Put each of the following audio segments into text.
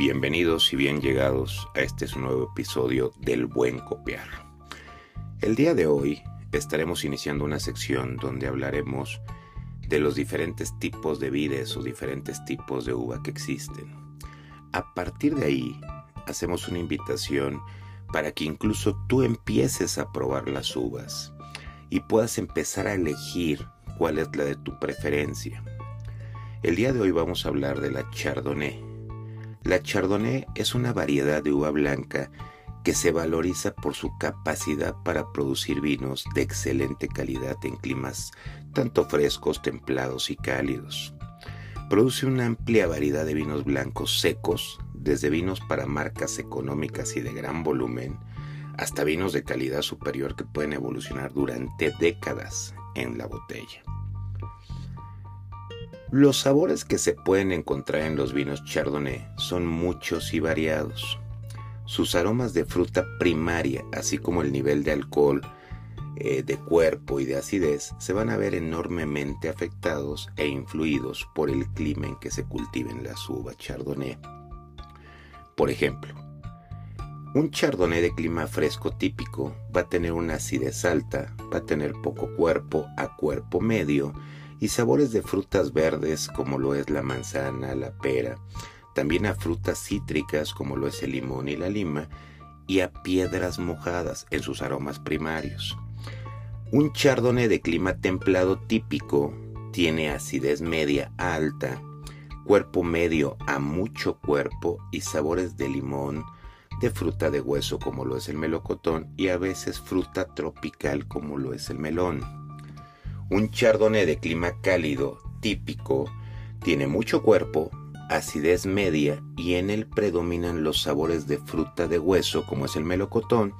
Bienvenidos y bien llegados a este nuevo episodio del Buen Copiar. El día de hoy estaremos iniciando una sección donde hablaremos de los diferentes tipos de vides o diferentes tipos de uva que existen. A partir de ahí, hacemos una invitación para que incluso tú empieces a probar las uvas y puedas empezar a elegir cuál es la de tu preferencia. El día de hoy vamos a hablar de la Chardonnay. La Chardonnay es una variedad de uva blanca que se valoriza por su capacidad para producir vinos de excelente calidad en climas tanto frescos, templados y cálidos. Produce una amplia variedad de vinos blancos secos, desde vinos para marcas económicas y de gran volumen, hasta vinos de calidad superior que pueden evolucionar durante décadas en la botella. Los sabores que se pueden encontrar en los vinos Chardonnay son muchos y variados. Sus aromas de fruta primaria, así como el nivel de alcohol, eh, de cuerpo y de acidez, se van a ver enormemente afectados e influidos por el clima en que se cultiven las uvas Chardonnay. Por ejemplo, un chardonnay de clima fresco típico va a tener una acidez alta, va a tener poco cuerpo a cuerpo medio y sabores de frutas verdes como lo es la manzana, la pera, también a frutas cítricas como lo es el limón y la lima y a piedras mojadas en sus aromas primarios. Un chardonnay de clima templado típico tiene acidez media alta, cuerpo medio a mucho cuerpo y sabores de limón, de fruta de hueso como lo es el melocotón y a veces fruta tropical como lo es el melón. Un chardonnay de clima cálido típico tiene mucho cuerpo, acidez media y en él predominan los sabores de fruta de hueso como es el melocotón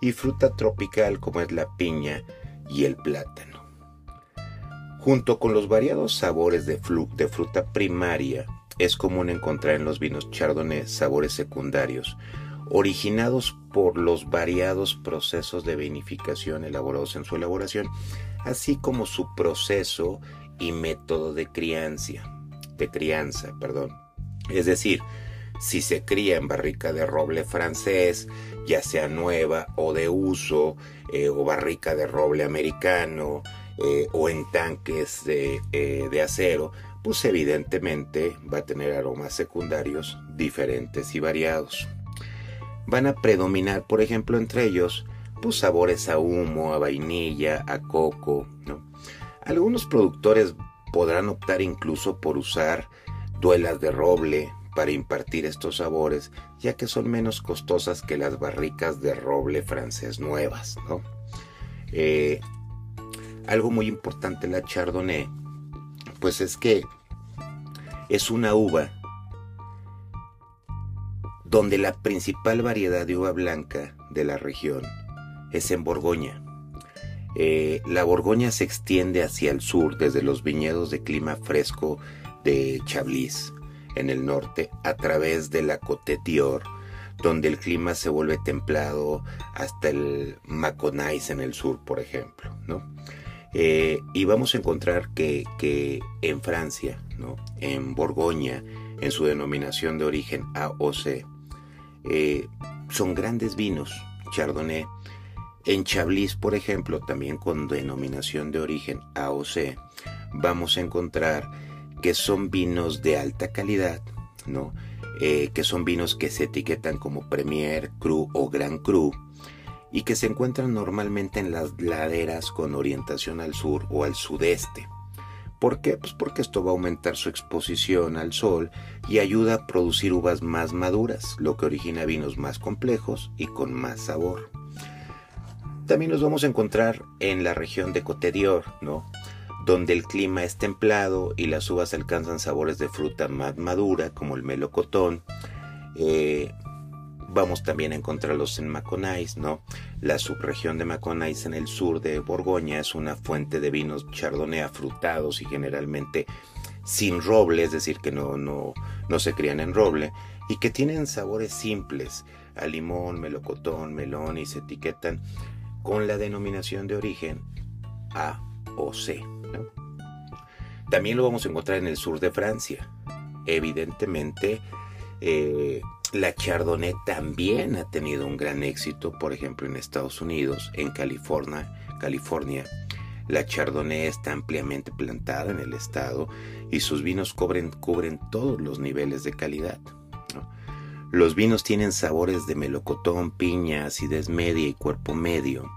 y fruta tropical como es la piña y el plátano. Junto con los variados sabores de, fruta primaria, es común encontrar en los vinos chardonnay sabores secundarios originados por los variados procesos de vinificación elaborados en su elaboración, así como su proceso y método de crianza, de crianza, perdón. Es decir, si se cría en barrica de roble francés, ya sea nueva o de uso, eh, o barrica de roble americano, eh, o en tanques eh, de acero, pues evidentemente va a tener aromas secundarios diferentes y variados van a predominar, por ejemplo, entre ellos, pues sabores a humo, a vainilla, a coco, ¿no? Algunos productores podrán optar incluso por usar duelas de roble para impartir estos sabores, ya que son menos costosas que las barricas de roble francés nuevas. Eh, algo muy importante la Chardonnay, pues es que es una uva donde la principal variedad de uva blanca de la región es en Borgoña. Eh, la Borgoña se extiende hacia el sur desde los viñedos de clima fresco de Chablis en el norte a través de la Côte d'Or, donde el clima se vuelve templado hasta el Maconais en el sur, por ejemplo, eh, y vamos a encontrar que, que en Francia, ¿no? en Borgoña, en su denominación de origen AOC, eh, son grandes vinos, Chardonnay. En Chablis, por ejemplo, también con denominación de origen AOC, vamos a encontrar que son vinos de alta calidad, ¿no? Eh, que son vinos que se etiquetan como Premier, Cru o Gran Cru y que se encuentran normalmente en las laderas con orientación al sur o al sudeste. ¿Por qué? Pues porque esto va a aumentar su exposición al sol y ayuda a producir uvas más maduras, lo que origina vinos más complejos y con más sabor. También nos vamos a encontrar en la región de Côte d'Or, ¿no? donde el clima es templado y las uvas alcanzan sabores de fruta más madura, como el melocotón, eh, Vamos también a encontrarlos en Maconais, ¿no? La subregión de Maconais en el sur de Borgoña es una fuente de vinos chardonnay afrutados y generalmente sin roble, es decir, que no, no, no se crían en roble, y que tienen sabores simples, a limón, melocotón, melón, y se etiquetan con la denominación de origen A o C. También lo vamos a encontrar en el sur de Francia. Evidentemente, Eh, la Chardonnay también ha tenido un gran éxito, por ejemplo en Estados Unidos, en California, California. La Chardonnay está ampliamente plantada en el estado y sus vinos cubren, cubren todos los niveles de calidad. Los vinos tienen sabores de melocotón, piña, acidez media y cuerpo medio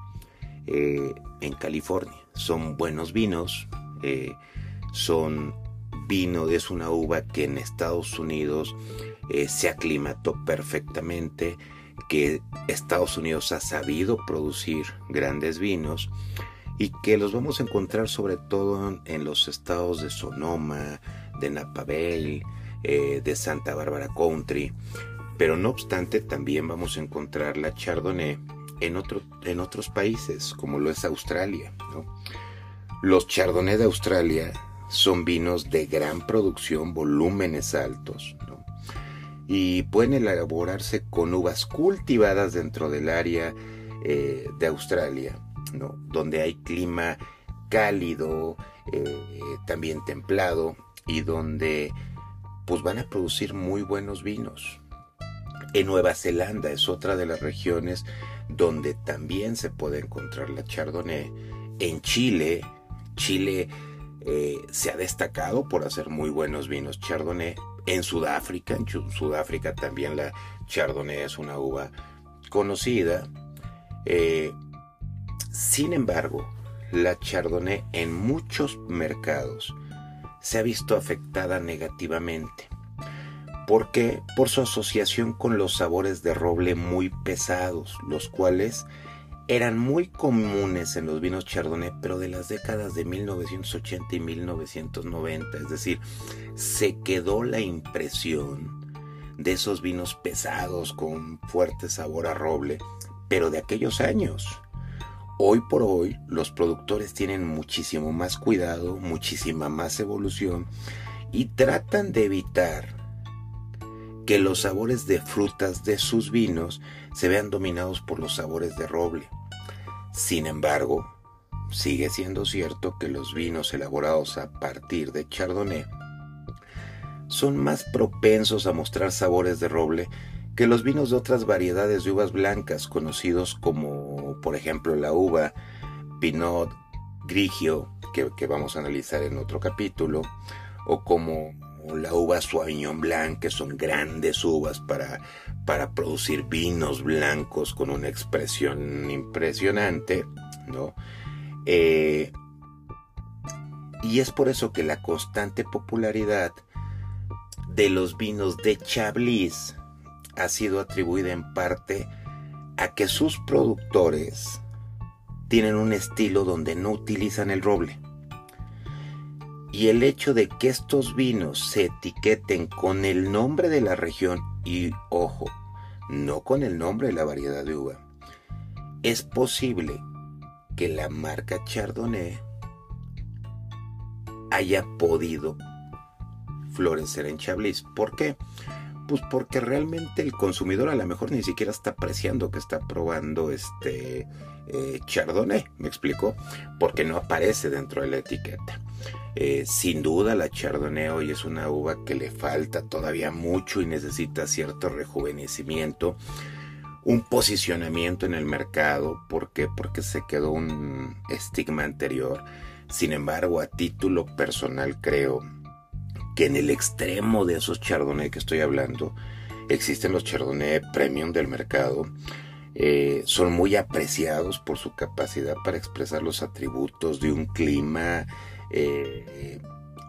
eh, en California. Son buenos vinos, eh, son vino, es una uva que en Estados Unidos eh, se aclimató perfectamente, que Estados Unidos ha sabido producir grandes vinos y que los vamos a encontrar sobre todo en los estados de Sonoma, de Napa Valley, eh, de Santa Bárbara Country. Pero no obstante, también vamos a encontrar la Chardonnay en, en otros países, como lo es Australia. Los Chardonnay de Australia son vinos de gran producción, volúmenes altos, y pueden elaborarse con uvas cultivadas dentro del área eh, de Australia, donde hay clima cálido, eh, también templado y donde pues van a producir muy buenos vinos. En Nueva Zelanda es otra de las regiones donde también se puede encontrar la Chardonnay. En Chile, Chile eh, se ha destacado por hacer muy buenos vinos Chardonnay. En Sudáfrica, en Sudáfrica también la Chardonnay es una uva conocida. Eh, sin embargo, la Chardonnay en muchos mercados se ha visto afectada negativamente. ¿Por qué? Por su asociación con los sabores de roble muy pesados, los cuales eran muy comunes en los vinos Chardonnay, pero de las décadas de 1980 y 1990. Es decir, se quedó la impresión de esos vinos pesados con fuerte sabor a roble, pero de aquellos años. Hoy por hoy los productores tienen muchísimo más cuidado, muchísima más evolución y tratan de evitar que los sabores de frutas de sus vinos se vean dominados por los sabores de roble. Sin embargo, sigue siendo cierto que los vinos elaborados a partir de Chardonnay son más propensos a mostrar sabores de roble que los vinos de otras variedades de uvas blancas conocidos como por ejemplo la uva Pinot Grigio que, que vamos a analizar en otro capítulo o como la uva Sauvignon Blanc, que son grandes uvas para, para producir vinos blancos con una expresión impresionante, ¿no? Eh, y es por eso que la constante popularidad de los vinos de Chablis ha sido atribuida en parte a que sus productores tienen un estilo donde no utilizan el roble. Y el hecho de que estos vinos se etiqueten con el nombre de la región y, ojo, no con el nombre de la variedad de uva, es posible que la marca Chardonnay haya podido florecer en Chablis. ¿Por qué? Pues porque realmente el consumidor a lo mejor ni siquiera está apreciando que está probando este eh, Chardonnay, ¿me explico? Porque no aparece dentro de la etiqueta. Eh, sin duda la Chardonnay hoy es una uva que le falta todavía mucho y necesita cierto rejuvenecimiento, un posicionamiento en el mercado, ¿por qué? Porque se quedó un estigma anterior. Sin embargo, a título personal creo que en el extremo de esos Chardonnay que estoy hablando, existen los Chardonnay premium del mercado. Eh, son muy apreciados por su capacidad para expresar los atributos de un clima eh,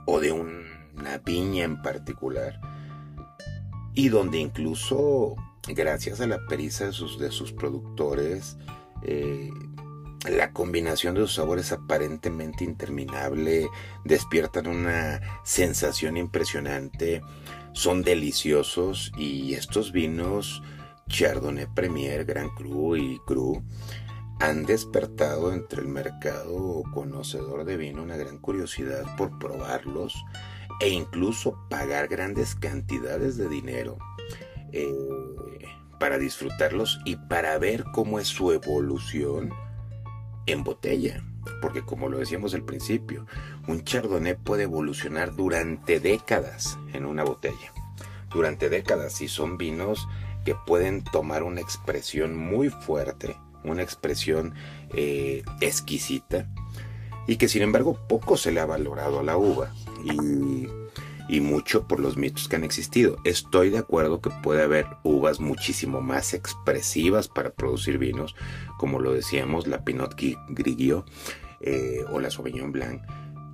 o de una viña en particular. Y donde incluso, gracias a la pericia de sus, de sus productores, eh, la combinación de sus sabores aparentemente interminable despiertan una sensación impresionante, son deliciosos y estos vinos Chardonnay Premier, Grand Cru y Cru han despertado entre el mercado conocedor de vino una gran curiosidad por probarlos e incluso pagar grandes cantidades de dinero eh, para disfrutarlos y para ver cómo es su evolución en botella. Porque como lo decíamos al principio, un chardonnay puede evolucionar durante décadas en una botella. durante décadas y son vinos que pueden tomar una expresión muy fuerte, una expresión eh, exquisita y que sin embargo poco se le ha valorado a la uva y, y, mucho por los mitos que han existido. Estoy de acuerdo que puede haber uvas muchísimo más expresivas para producir vinos, como lo decíamos, la Pinot Grigio eh, o la Sauvignon Blanc,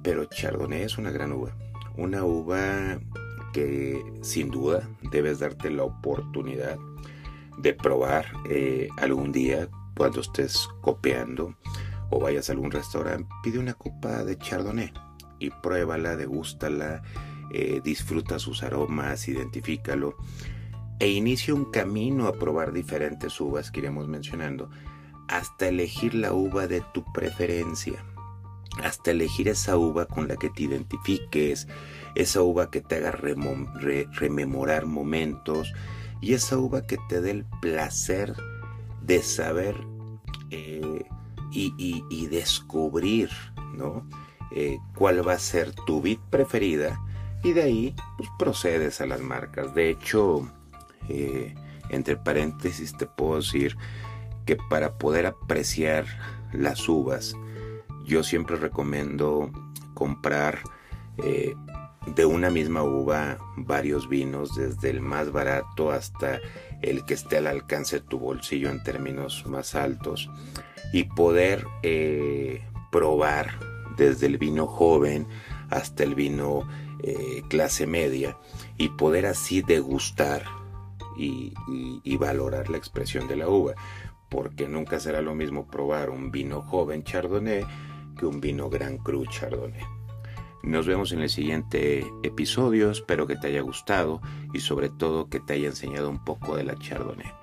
pero Chardonnay es una gran uva, una uva que sin duda debes darte la oportunidad de probar eh, algún día cuando estés copiando o vayas a algún restaurante, pide una copa de chardonnay y pruébala, degústala, eh, disfruta sus aromas, identifícalo e inicia un camino a probar diferentes uvas que iremos mencionando hasta elegir la uva de tu preferencia, hasta elegir esa uva con la que te identifiques, esa uva que te haga rememorar momentos y esa uva que te dé el placer de saber eh, y, descubrir ¿no? Eh, cuál va a ser tu vid preferida y de ahí pues, procedes a las marcas. De hecho, eh, entre paréntesis te puedo decir que para poder apreciar las uvas, yo siempre recomiendo comprar de una misma uva varios vinos, desde el más barato hasta el que esté al alcance de tu bolsillo en términos más altos, y poder eh, probar desde el vino joven hasta el vino eh, clase media y poder así degustar y, y valorar la expresión de la uva, porque nunca será lo mismo probar un vino joven chardonnay que un vino gran cru chardonnay. Nos vemos en el siguiente episodio, espero que te haya gustado y sobre todo que te haya enseñado un poco de la Chardonnay.